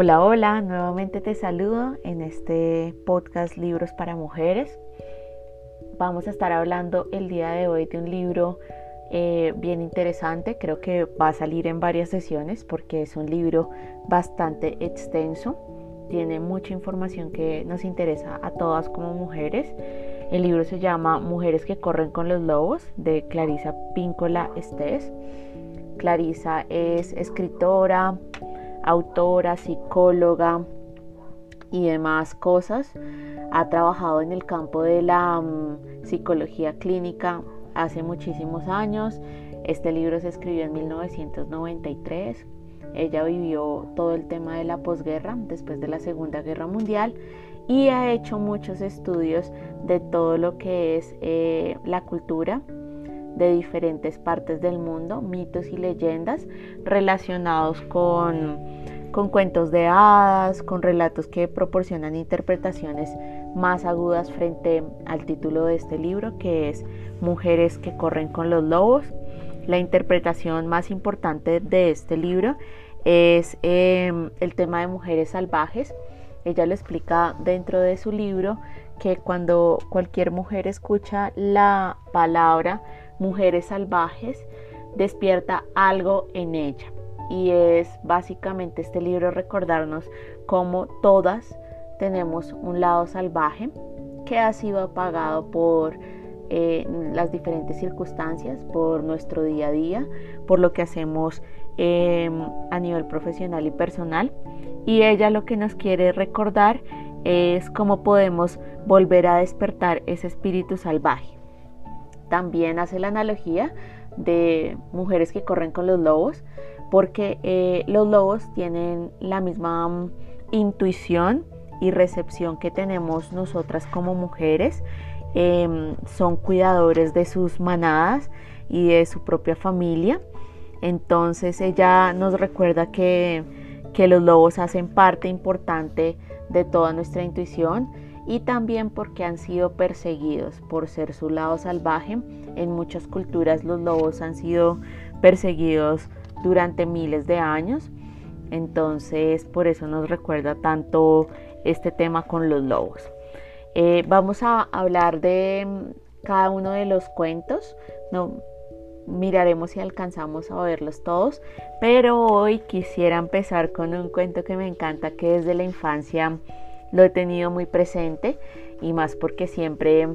Hola, hola, nuevamente te saludo en este podcast Libros para Mujeres. Vamos a estar hablando el día de hoy de un libro eh, bien interesante, creo que va a salir en varias sesiones porque es un libro bastante extenso, tiene mucha información que nos interesa a todas como mujeres. El libro se llama Mujeres que corren con los lobos de Clarisa Píncola Estés. Clarisa es escritora, autora, psicóloga y demás cosas. Ha trabajado en el campo de la mm, psicología clínica hace muchísimos años. Este libro se escribió en 1993. Ella vivió todo el tema de la posguerra, después de la Segunda Guerra Mundial, y ha hecho muchos estudios de todo lo que es eh, la cultura de diferentes partes del mundo, mitos y leyendas relacionados con, con cuentos de hadas, con relatos que proporcionan interpretaciones más agudas frente al título de este libro, que es Mujeres que corren con los lobos. La interpretación más importante de este libro es em, el tema de mujeres salvajes. Ella lo explica dentro de su libro que cuando cualquier mujer escucha la palabra mujeres salvajes, despierta algo en ella. Y es básicamente este libro recordarnos cómo todas tenemos un lado salvaje que ha sido apagado por eh, las diferentes circunstancias, por nuestro día a día, por lo que hacemos em, a nivel profesional y personal. Y ella lo que nos quiere recordar es cómo podemos volver a despertar ese espíritu salvaje. También hace la analogía de mujeres que corren con los lobos, porque eh, los lobos tienen la misma mm, intuición y recepción que tenemos nosotras como mujeres. Em, son cuidadores de sus manadas y de su propia familia. Entonces ella nos recuerda que, que los lobos hacen parte importante de toda nuestra intuición y también porque han sido perseguidos por ser su lado salvaje. En muchas culturas los lobos han sido perseguidos durante miles de años. Entonces por eso nos recuerda tanto este tema con los lobos. Eh, vamos a hablar de mm, cada uno de los cuentos. No, miraremos si alcanzamos a verlos todos, pero hoy quisiera empezar con un cuento que me encanta, que desde la infancia lo he tenido muy presente y más porque siempre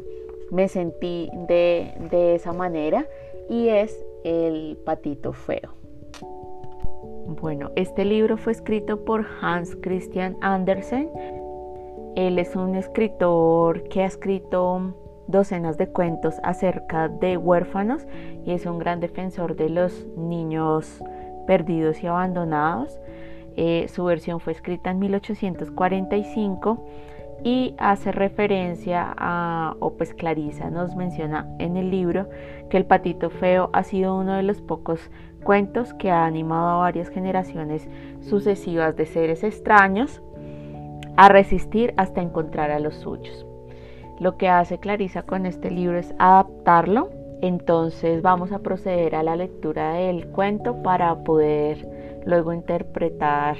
me sentí de, esa manera y es El patito feo. Bueno, este libro fue escrito por Hans Christian Andersen. Él es un escritor que ha escrito docenas de cuentos acerca de huérfanos y es un gran defensor de los niños perdidos y abandonados. Eh, su versión fue escrita en 1845 y hace referencia a, o pues Clarisa nos menciona en el libro que El Patito Feo ha sido uno de los pocos cuentos que ha animado a varias generaciones sucesivas de seres extraños a resistir hasta encontrar a los suyos. Lo que hace Clarisa con este libro es adaptarlo, entonces vamos a proceder a la lectura del cuento para poder luego interpretar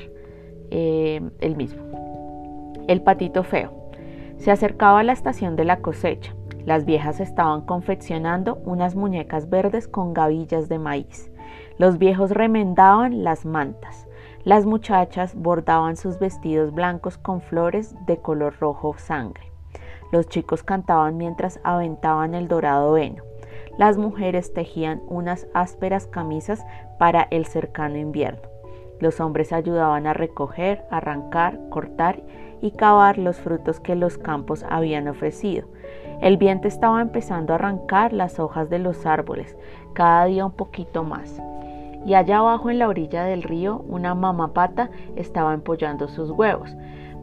eh, el mismo. El patito feo. Se acercaba a la estación de la cosecha. Las viejas estaban confeccionando unas muñecas verdes con gavillas de maíz. Los viejos remendaban las mantas. Las muchachas bordaban sus vestidos blancos con flores de color rojo sangre. Los chicos cantaban mientras aventaban el dorado heno. Las mujeres tejían unas ásperas camisas para el cercano invierno. Los hombres ayudaban a recoger, arrancar, cortar y cavar los frutos que los campos habían ofrecido. El viento estaba empezando a arrancar las hojas de los árboles, cada día un poquito más. Y allá abajo en la orilla del río, una mamá pata estaba empollando sus huevos.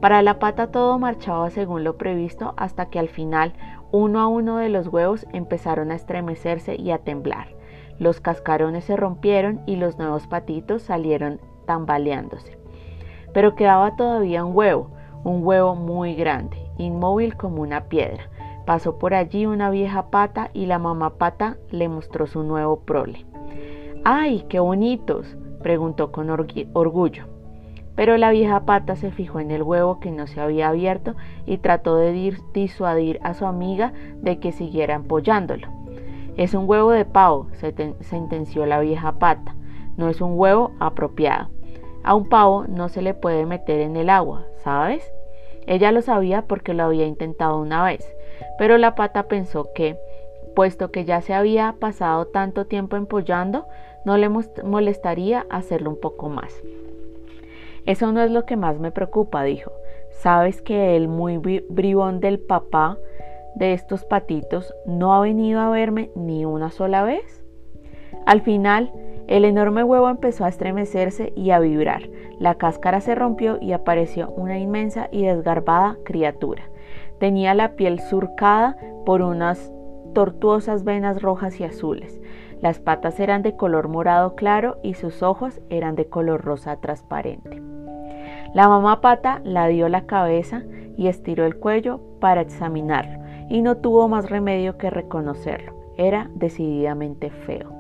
Para la pata todo marchaba según lo previsto hasta que al final uno a uno de los huevos empezaron a estremecerse y a temblar. Los cascarones se rompieron y los nuevos patitos salieron tambaleándose. Pero quedaba todavía un huevo, un huevo muy grande, inmóvil como una piedra. Pasó por allí una vieja pata y la mamá pata le mostró su nuevo prole. ¡Ay, qué bonitos! preguntó con orgullo. Pero la vieja pata se fijó en el huevo que no se había abierto y trató de disuadir a su amiga de que siguiera empollándolo. Es un huevo de pavo, sentenció la vieja pata. No es un huevo apropiado. A un pavo no se le puede meter en el agua, ¿sabes? Ella lo sabía porque lo había intentado una vez, pero la pata pensó que, puesto que ya se había pasado tanto tiempo empollando, no le molestaría hacerlo un poco más. Eso no es lo que más me preocupa, dijo. ¿Sabes que el muy bribón del papá de estos patitos no ha venido a verme ni una sola vez? Al final, el enorme huevo empezó a estremecerse y a vibrar. La cáscara se rompió y apareció una inmensa y desgarbada criatura. Tenía la piel surcada por unas tortuosas venas rojas y azules. Las patas eran de color morado claro y sus ojos eran de color rosa transparente. La mamá pata la dio la cabeza y estiró el cuello para examinarlo y no tuvo más remedio que reconocerlo. Era decididamente feo.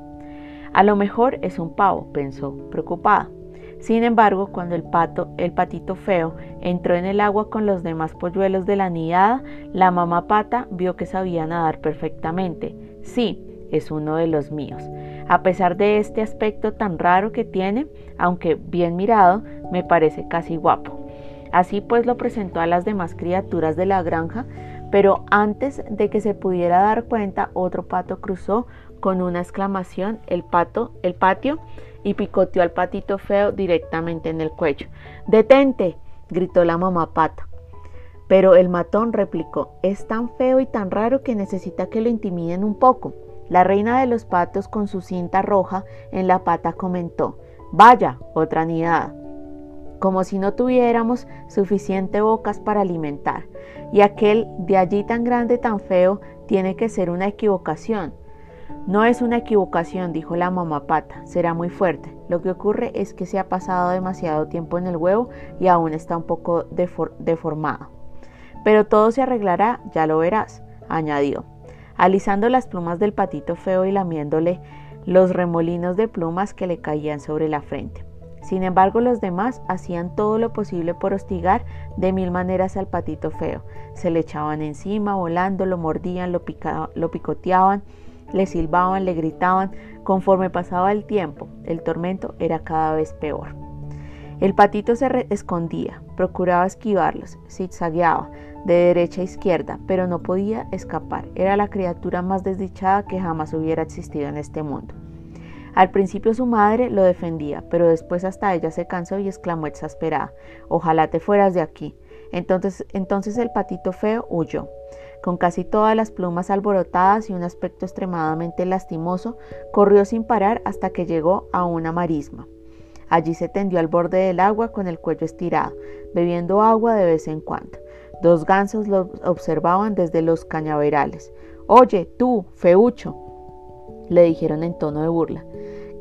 A lo mejor es un pavo, pensó, preocupada. Sin embargo, cuando el pato, el patito feo, entró en el agua con los demás polluelos de la nidada, la mamá pata vio que sabía nadar perfectamente. Sí, es uno de los míos. A pesar de este aspecto tan raro que tiene, aunque bien mirado, me parece casi guapo. Así pues lo presentó a las demás criaturas de la granja, pero antes de que se pudiera dar cuenta, otro pato cruzó con una exclamación el pato, el patio y picoteó al patito feo directamente en el cuello. ¡Detente! gritó la mamá pata. Pero el matón replicó, es tan feo y tan raro que necesita que lo intimiden un poco. La reina de los patos con su cinta roja en la pata comentó, vaya, otra nidada, como si no tuviéramos suficiente bocas para alimentar. Y aquel de allí tan grande, tan feo, tiene que ser una equivocación. No es una equivocación, dijo la mamá pata, será muy fuerte. Lo que ocurre es que se ha pasado demasiado tiempo en el huevo y aún está un poco deformado. Pero todo se arreglará, ya lo verás, añadió, alisando las plumas del patito feo y lamiéndole los remolinos de plumas que le caían sobre la frente. Sin embargo, los demás hacían todo lo posible por hostigar de mil maneras al patito feo. Se le echaban encima, volando, lo mordían, lo, lo picoteaban, le silbaban, le gritaban. Conforme pasaba el tiempo, el tormento era cada vez peor. El patito se escondía, procuraba esquivarlos, zigzagueaba de derecha a izquierda, pero no podía escapar. Era la criatura más desdichada que jamás hubiera existido en este mundo. Al principio su madre lo defendía, pero después hasta ella se cansó y exclamó exasperada, Ojalá te fueras de aquí. Entonces, entonces el patito feo huyó. Con casi todas las plumas alborotadas y un aspecto extremadamente lastimoso, corrió sin parar hasta que llegó a una marisma. Allí se tendió al borde del agua con el cuello estirado, bebiendo agua de vez en cuando. Dos gansos lo observaban desde los cañaverales. Oye, tú, feucho, le dijeron en tono de burla,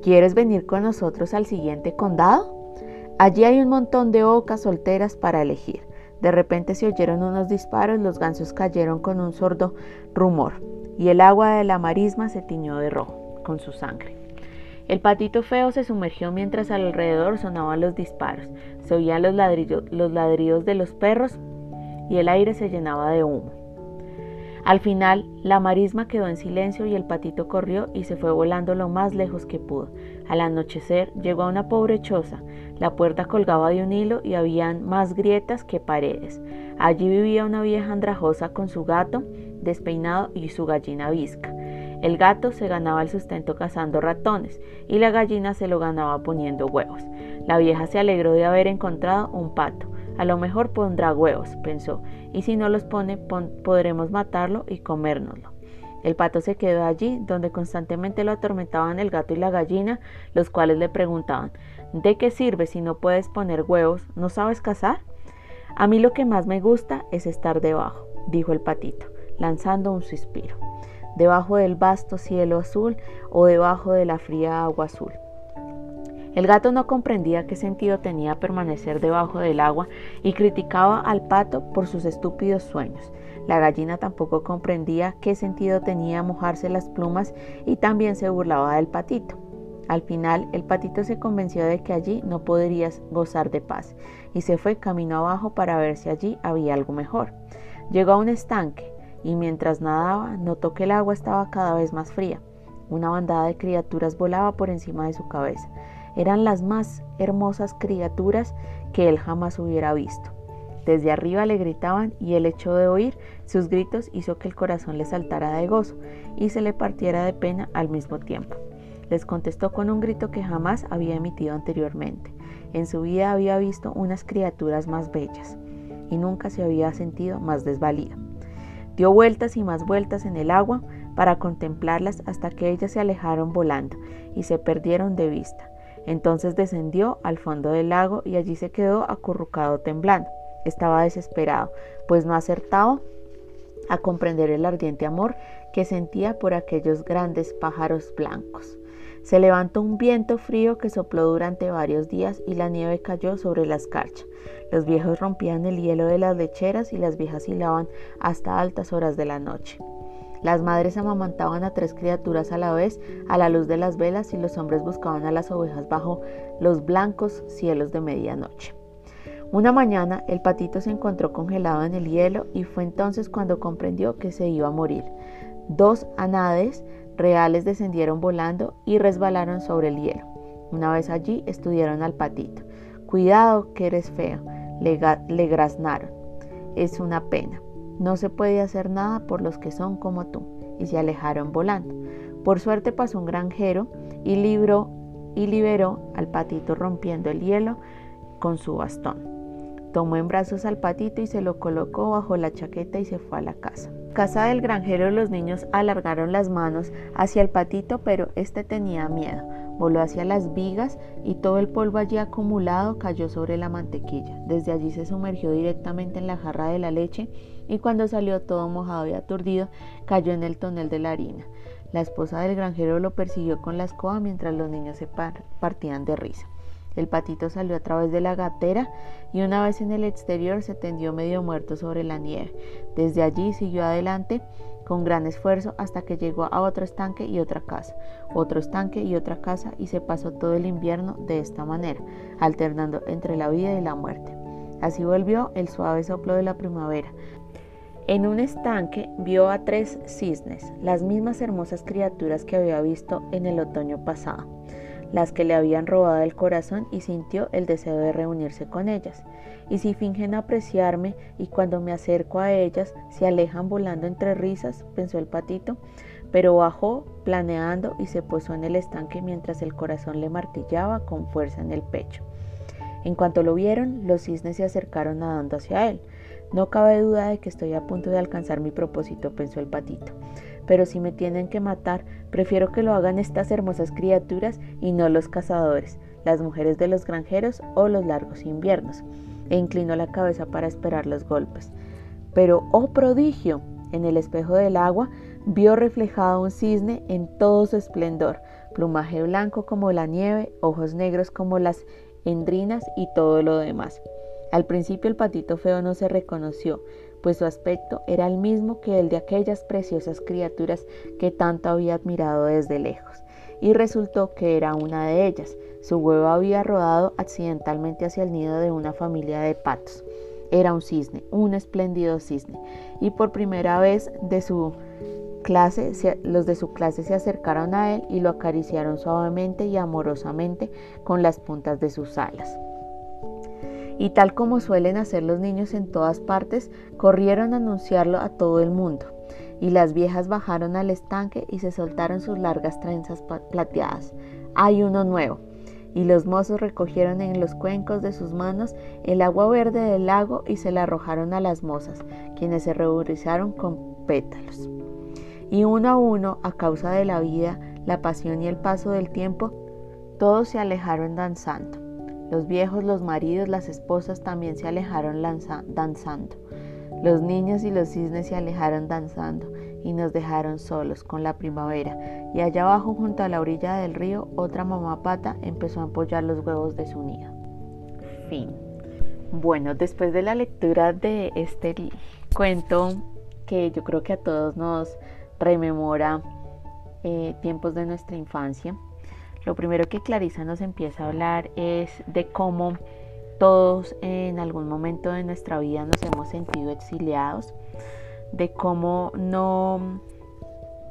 ¿quieres venir con nosotros al siguiente condado? Allí hay un montón de ocas solteras para elegir. De repente se oyeron unos disparos, los gansos cayeron con un sordo rumor y el agua de la marisma se tiñó de rojo con su sangre. El patito feo se sumergió mientras alrededor sonaban los disparos, se oían los, los ladridos de los perros y el aire se llenaba de humo. Al final, la marisma quedó en silencio y el patito corrió y se fue volando lo más lejos que pudo. Al anochecer llegó a una pobre choza. La puerta colgaba de un hilo y habían más grietas que paredes. Allí vivía una vieja andrajosa con su gato despeinado y su gallina visca. El gato se ganaba el sustento cazando ratones y la gallina se lo ganaba poniendo huevos. La vieja se alegró de haber encontrado un pato. A lo mejor pondrá huevos, pensó, y si no los pone, podremos matarlo y comérnoslo. El pato se quedó allí, donde constantemente lo atormentaban el gato y la gallina, los cuales le preguntaban, ¿de qué sirve si no puedes poner huevos? ¿No sabes cazar? A mí lo que más me gusta es estar debajo, dijo el patito, lanzando un suspiro, debajo del vasto cielo azul o debajo de la fría agua azul. El gato no comprendía qué sentido tenía permanecer debajo del agua y criticaba al pato por sus estúpidos sueños. La gallina tampoco comprendía qué sentido tenía mojarse las plumas y también se burlaba del patito. Al final, el patito se convenció de que allí no podrías gozar de paz y se fue camino abajo para ver si allí había algo mejor. Llegó a un estanque y mientras nadaba notó que el agua estaba cada vez más fría. Una bandada de criaturas volaba por encima de su cabeza. Eran las más hermosas criaturas que él jamás hubiera visto. Desde arriba le gritaban y el hecho de oír sus gritos hizo que el corazón le saltara de gozo y se le partiera de pena al mismo tiempo les contestó con un grito que jamás había emitido anteriormente. En su vida había visto unas criaturas más bellas y nunca se había sentido más desvalida. Dio vueltas y más vueltas en el agua para contemplarlas hasta que ellas se alejaron volando y se perdieron de vista. Entonces descendió al fondo del lago y allí se quedó acurrucado temblando. Estaba desesperado, pues no acertaba a comprender el ardiente amor que sentía por aquellos grandes pájaros blancos. Se levantó un viento frío que sopló durante varios días y la nieve cayó sobre la escarcha. Los viejos rompían el hielo de las lecheras y las viejas hilaban hasta altas horas de la noche. Las madres amamantaban a tres criaturas a la vez a la luz de las velas y los hombres buscaban a las ovejas bajo los blancos cielos de medianoche. Una mañana el patito se encontró congelado en el hielo y fue entonces cuando comprendió que se iba a morir. Dos anades reales descendieron volando y resbalaron sobre el hielo. Una vez allí estudiaron al patito. Cuidado que eres feo, le, le graznaron. Es una pena. No se puede hacer nada por los que son como tú. Y se alejaron volando. Por suerte pasó un granjero y, libró, y liberó al patito rompiendo el hielo con su bastón. Tomó en brazos al patito y se lo colocó bajo la chaqueta y se fue a la casa. Casa del granjero los niños alargaron las manos hacia el patito, pero este tenía miedo. Voló hacia las vigas y todo el polvo allí acumulado cayó sobre la mantequilla. Desde allí se sumergió directamente en la jarra de la leche y cuando salió todo mojado y aturdido cayó en el tonel de la harina. La esposa del granjero lo persiguió con la escoba mientras los niños se partían de risa. El patito salió a través de la gatera y una vez en el exterior se tendió medio muerto sobre la nieve. Desde allí siguió adelante con gran esfuerzo hasta que llegó a otro estanque y otra casa, otro estanque y otra casa y se pasó todo el invierno de esta manera, alternando entre la vida y la muerte. Así volvió el suave soplo de la primavera. En un estanque vio a tres cisnes, las mismas hermosas criaturas que había visto en el otoño pasado las que le habían robado el corazón y sintió el deseo de reunirse con ellas. Y si fingen apreciarme y cuando me acerco a ellas se alejan volando entre risas, pensó el patito, pero bajó planeando y se posó en el estanque mientras el corazón le martillaba con fuerza en el pecho. En cuanto lo vieron, los cisnes se acercaron nadando hacia él. No cabe duda de que estoy a punto de alcanzar mi propósito, pensó el patito pero si me tienen que matar, prefiero que lo hagan estas hermosas criaturas y no los cazadores, las mujeres de los granjeros o los largos inviernos. E inclinó la cabeza para esperar los golpes. Pero, oh prodigio, en el espejo del agua vio reflejado un cisne en todo su esplendor, plumaje blanco como la nieve, ojos negros como las endrinas y todo lo demás. Al principio el patito feo no se reconoció, pues su aspecto era el mismo que el de aquellas preciosas criaturas que tanto había admirado desde lejos, y resultó que era una de ellas. Su huevo había rodado accidentalmente hacia el nido de una familia de patos. Era un cisne, un espléndido cisne, y por primera vez de su clase, los de su clase se acercaron a él y lo acariciaron suavemente y amorosamente con las puntas de sus alas y tal como suelen hacer los niños en todas partes, corrieron a anunciarlo a todo el mundo. Y las viejas bajaron al estanque y se soltaron sus largas trenzas plateadas. Hay uno nuevo. Y los mozos recogieron en los cuencos de sus manos el agua verde del lago y se la arrojaron a las mozas, quienes se ruborizaron con pétalos. Y uno a uno, a causa de la vida, la pasión y el paso del tiempo, todos se alejaron danzando. Los viejos, los maridos, las esposas también se alejaron danzando. Los niños y los cisnes se alejaron danzando y nos dejaron solos con la primavera. Y allá abajo, junto a la orilla del río, otra mamá pata empezó a empollar los huevos de su nido. Fin. Bueno, después de la lectura de este cuento, que yo creo que a todos nos rememora eh, tiempos de nuestra infancia, lo primero que Clarisa nos empieza a hablar es de cómo todos en algún momento de nuestra vida nos hemos sentido exiliados, de cómo no,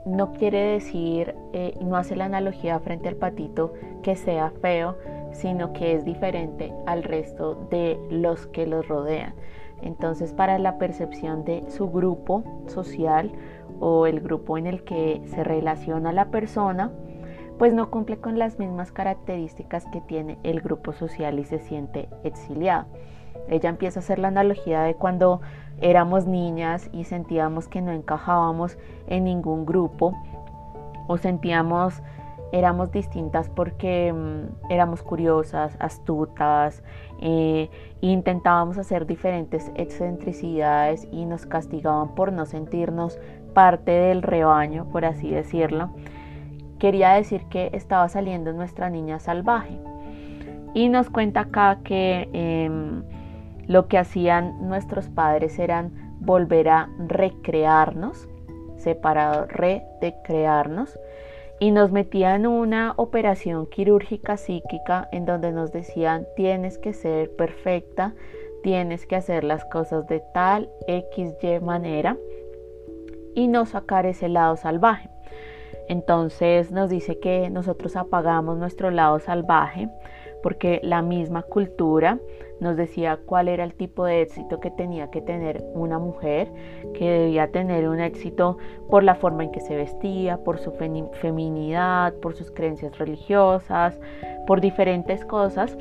no quiere decir, eh, no hace la analogía frente al patito que sea feo, sino que es diferente al resto de los que los rodean. Entonces, para la percepción de su grupo social o el grupo en el que se relaciona la persona, pues no cumple con las mismas características que tiene el grupo social y se siente exiliado. Ella empieza a hacer la analogía de cuando éramos niñas y sentíamos que no encajábamos en ningún grupo o sentíamos éramos distintas porque mm, éramos curiosas, astutas, eh, intentábamos hacer diferentes excentricidades y nos castigaban por no sentirnos parte del rebaño, por así decirlo. Quería decir que estaba saliendo nuestra niña salvaje. Y nos cuenta acá que em, lo que hacían nuestros padres eran volver a recrearnos, separado, re de crearnos y nos metían una operación quirúrgica psíquica en donde nos decían tienes que ser perfecta, tienes que hacer las cosas de tal XY manera y no sacar ese lado salvaje. Entonces nos dice que nosotros apagamos nuestro lado salvaje porque la misma cultura nos decía cuál era el tipo de éxito que tenía que tener una mujer, que debía tener un éxito por la forma en que se vestía, por su feminidad, por sus creencias religiosas, por diferentes cosas.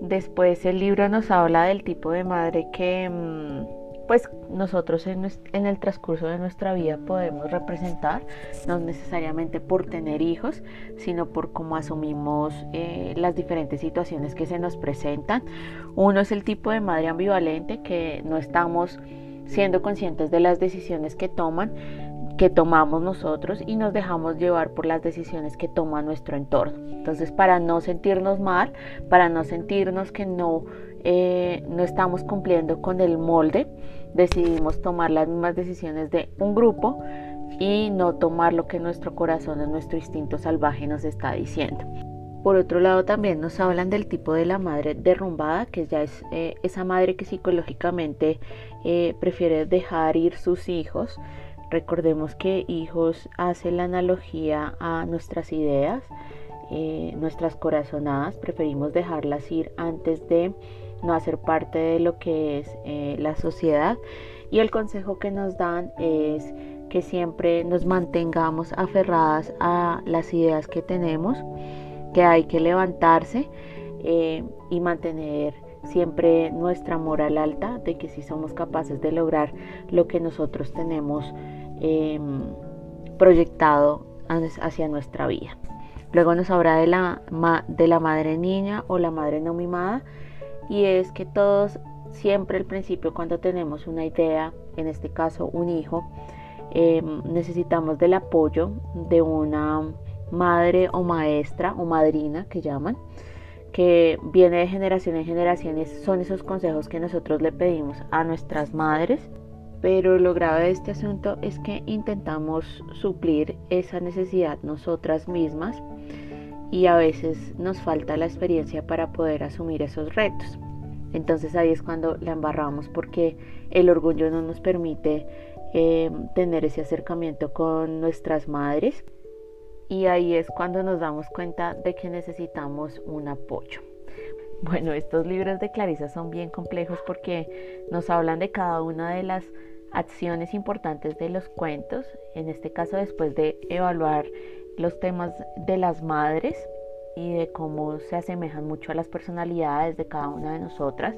Después el libro nos habla del tipo de madre que... Pues nosotros en, el transcurso de nuestra vida podemos representar, no necesariamente por tener hijos, sino por cómo asumimos eh, las diferentes situaciones que se nos presentan. Uno es el tipo de madre ambivalente que no estamos siendo conscientes de las decisiones que toman que tomamos nosotros y nos dejamos llevar por las decisiones que toma nuestro entorno. Entonces, para no sentirnos mal, para no sentirnos que no, eh, no estamos cumpliendo con el molde, decidimos tomar las mismas decisiones de un grupo y no tomar lo que nuestro corazón o nuestro instinto salvaje nos está diciendo. Por otro lado, también nos hablan del tipo de la madre derrumbada, que ya es eh, esa madre que psicológicamente eh, prefiere dejar ir sus hijos. Recordemos que hijos hace la analogía a nuestras ideas, nuestras corazonadas, preferimos dejarlas ir antes de no hacer parte de lo que es eh, la sociedad. Y el consejo que nos dan es que siempre nos mantengamos aferradas a las ideas que tenemos, que hay que levantarse eh, y mantener siempre nuestra moral alta, de que si somos capaces de lograr lo que nosotros tenemos em, proyectado hacia nuestra vida. Luego nos habla de la, de la madre niña o la madre no mimada y es que todos siempre al principio cuando tenemos una idea, en este caso un hijo, em, necesitamos del apoyo de una madre o maestra o madrina que llaman, que viene de generación en generación son esos consejos que nosotros le pedimos a nuestras madres. Pero lo grave de este asunto es que intentamos suplir esa necesidad nosotras mismas y a veces nos falta la experiencia para poder asumir esos retos. Entonces ahí es cuando la embarramos porque el orgullo no nos permite eh, tener ese acercamiento con nuestras madres y ahí es cuando nos damos cuenta de que necesitamos un apoyo. Bueno, estos libros de Clarisa son bien complejos porque nos hablan de cada una de las acciones importantes de los cuentos, en este caso después de evaluar los temas de las madres y de cómo se asemejan mucho a las personalidades de cada una de nosotras,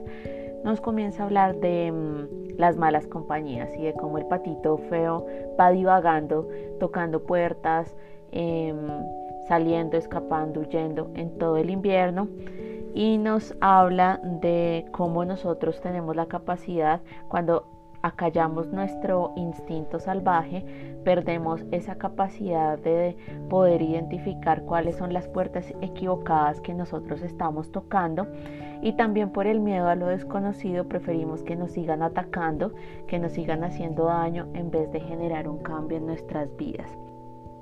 nos comienza a hablar de mm, las malas compañías y de cómo el patito feo va divagando, tocando puertas, em, saliendo, escapando, huyendo en todo el invierno. Y nos habla de cómo nosotros tenemos la capacidad cuando acallamos nuestro instinto salvaje, perdemos esa capacidad de poder identificar cuáles son las puertas equivocadas que nosotros estamos tocando y también por el miedo a lo desconocido preferimos que nos sigan atacando, que nos sigan haciendo daño en vez de generar un cambio en nuestras vidas.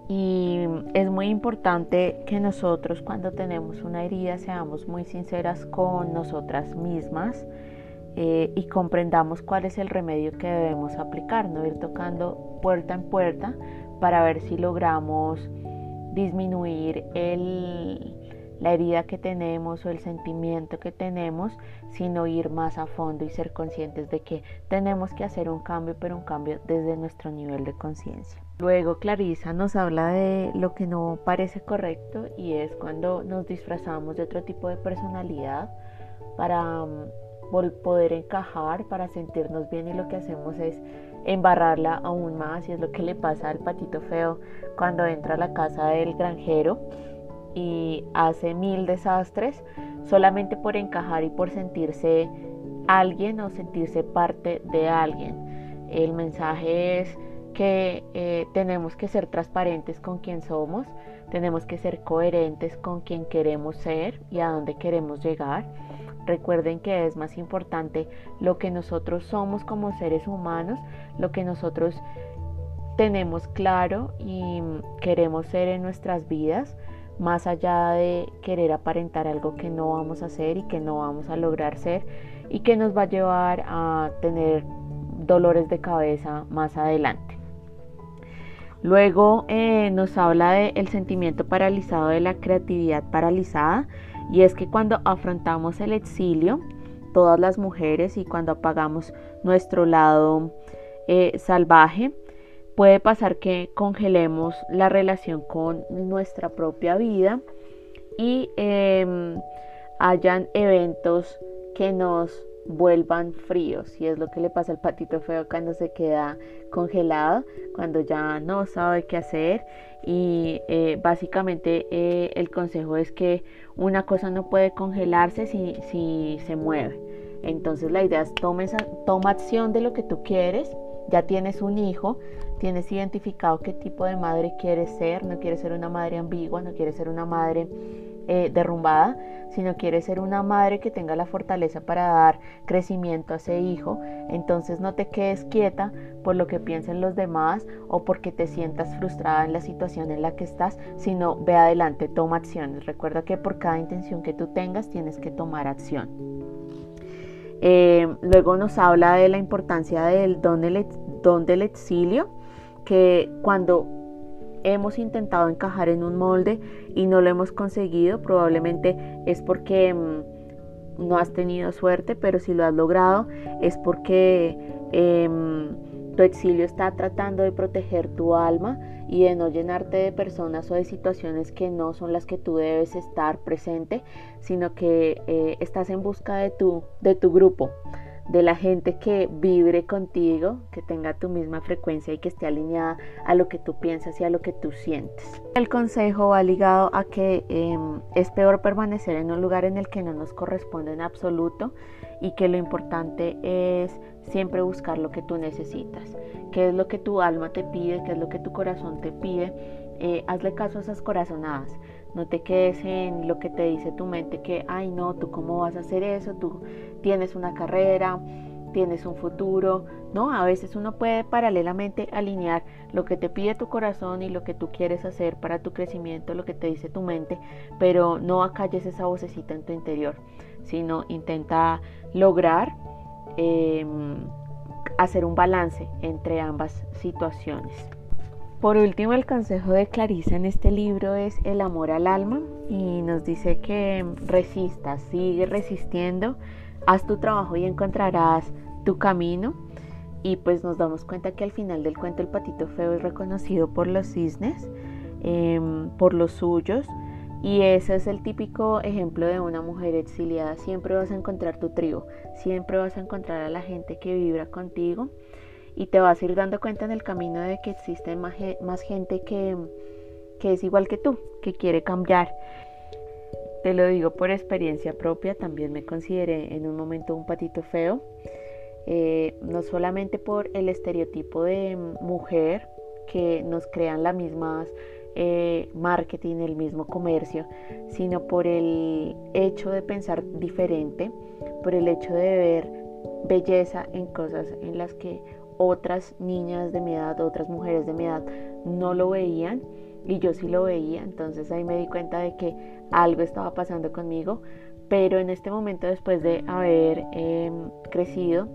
Y es muy importante que nosotros cuando tenemos una herida seamos muy sinceras con nosotras mismas eh, y comprendamos cuál es el remedio que debemos aplicar, no ir tocando puerta en puerta para ver si logramos disminuir la herida que tenemos o el sentimiento que tenemos, sino ir más a fondo y ser conscientes de que tenemos que hacer un cambio, pero un cambio desde nuestro nivel de conciencia. Luego Clarisa nos habla de lo que no parece correcto y es cuando nos disfrazamos de otro tipo de personalidad para mm, poder encajar, para sentirnos bien y lo que hacemos es embarrarla aún más y es lo que le pasa al patito feo cuando entra a la casa del granjero y hace mil desastres solamente por encajar y por sentirse alguien o sentirse parte de alguien. El mensaje es que eh, tenemos que ser transparentes con quien somos, tenemos que ser coherentes con quien queremos ser y a dónde queremos llegar. Recuerden que es más importante lo que nosotros somos como seres humanos, lo que nosotros tenemos claro y queremos ser en nuestras vidas, más allá de querer aparentar algo que no vamos a hacer y que no vamos a lograr ser y que nos va a llevar a tener dolores de cabeza más adelante. Luego eh, nos habla del sentimiento paralizado de la creatividad paralizada y es que cuando afrontamos el exilio, todas las mujeres y cuando apagamos nuestro lado eh, salvaje, puede pasar que congelemos la relación con nuestra propia vida y em, hayan eventos que nos vuelvan fríos. Y es lo que le pasa al patito feo cuando se queda congelado, cuando ya no sabe qué hacer. Y eh, básicamente eh, el consejo es que una cosa no puede congelarse si, si se mueve. Entonces la idea es toma, toma acción de lo que tú quieres, ya tienes un hijo, tienes identificado qué tipo de madre quieres ser, no quieres ser una madre ambigua, no quieres ser una madre eh, derrumbada, sino quiere ser una madre que tenga la fortaleza para dar crecimiento a ese hijo. Entonces no te quedes quieta por lo que piensen los demás o porque te sientas frustrada en la situación en la que estás, sino ve adelante, toma acciones. Recuerda que por cada intención que tú tengas tienes que tomar acción. Eh, luego nos habla de la importancia del don del exilio, que cuando hemos intentado encajar en un molde y no lo hemos conseguido, probablemente es porque mm, no has tenido suerte, pero si lo has logrado es porque em, tu exilio está tratando de proteger tu alma y de no llenarte de personas o de situaciones que no son las que tú debes estar presente, sino que eh, estás en busca de tu, de tu grupo de la gente que vibre contigo, que tenga tu misma frecuencia y que esté alineada a lo que tú piensas y a lo que tú sientes. El consejo va ligado a que em, es peor permanecer en un lugar en el que no nos corresponde en absoluto y que lo importante es siempre buscar lo que tú necesitas, qué es lo que tu alma te pide, qué es lo que tu corazón te pide. Eh, hazle caso a esas corazonadas. No te quedes en lo que te dice tu mente que, ay no, tú cómo vas a hacer eso, tú tienes una carrera, tienes un futuro. No, a veces uno puede paralelamente alinear lo que te pide tu corazón y lo que tú quieres hacer para tu crecimiento, lo que te dice tu mente, pero no acalles esa vocecita en tu interior, sino intenta lograr em, hacer un balance entre ambas situaciones. Por último, el consejo de Clarisa en este libro es el amor al alma y nos dice que resistas, sigue resistiendo, haz tu trabajo y encontrarás tu camino. Y pues nos damos cuenta que al final del cuento el patito feo es reconocido por los cisnes, em, por los suyos. Y ese es el típico ejemplo de una mujer exiliada. Siempre vas a encontrar tu tribu, siempre vas a encontrar a la gente que vibra contigo y te vas a ir dando cuenta en el camino de que existe más, gente que, es igual que tú, que quiere cambiar. Te lo digo por experiencia propia, también me consideré en un momento un patito feo, eh, no solamente por el estereotipo de mujer que nos crean la misma eh, marketing, el mismo comercio, sino por el hecho de pensar diferente, por el hecho de ver belleza en cosas en las que otras niñas de mi edad, otras mujeres de mi edad no lo veían y yo sí lo veía, entonces ahí me di cuenta de que algo estaba pasando conmigo, pero en este momento después de haber em, crecido,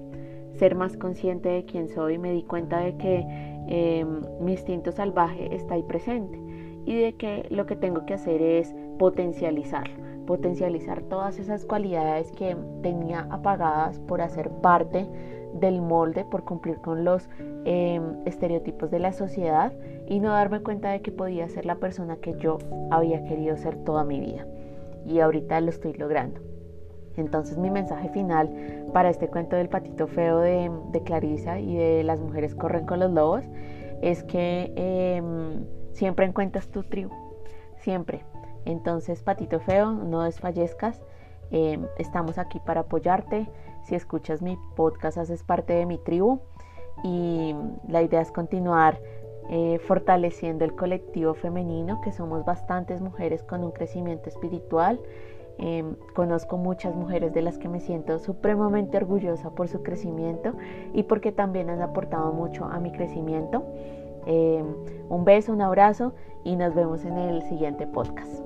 ser más consciente de quién soy, me di cuenta de que em, mi instinto salvaje está ahí presente y de que lo que tengo que hacer es potencializarlo, potencializar todas esas cualidades que tenía apagadas por hacer parte del molde, por cumplir con los em, estereotipos de la sociedad y no darme cuenta de que podía ser la persona que yo había querido ser toda mi vida. Y ahorita lo estoy logrando. Entonces mi mensaje final para este cuento del patito feo de, Clarisa y de las mujeres corren con los lobos es que em, siempre encuentras tu tribu, siempre. Entonces patito feo, no desfallezcas, em, estamos aquí para apoyarte. Si escuchas mi podcast, haces parte de mi tribu y la idea es continuar eh, fortaleciendo el colectivo femenino, que somos bastantes mujeres con un crecimiento espiritual Em, conozco muchas mujeres de las que me siento supremamente orgullosa por su crecimiento y porque también han aportado mucho a mi crecimiento. Em, un beso, un abrazo y nos vemos en el siguiente podcast.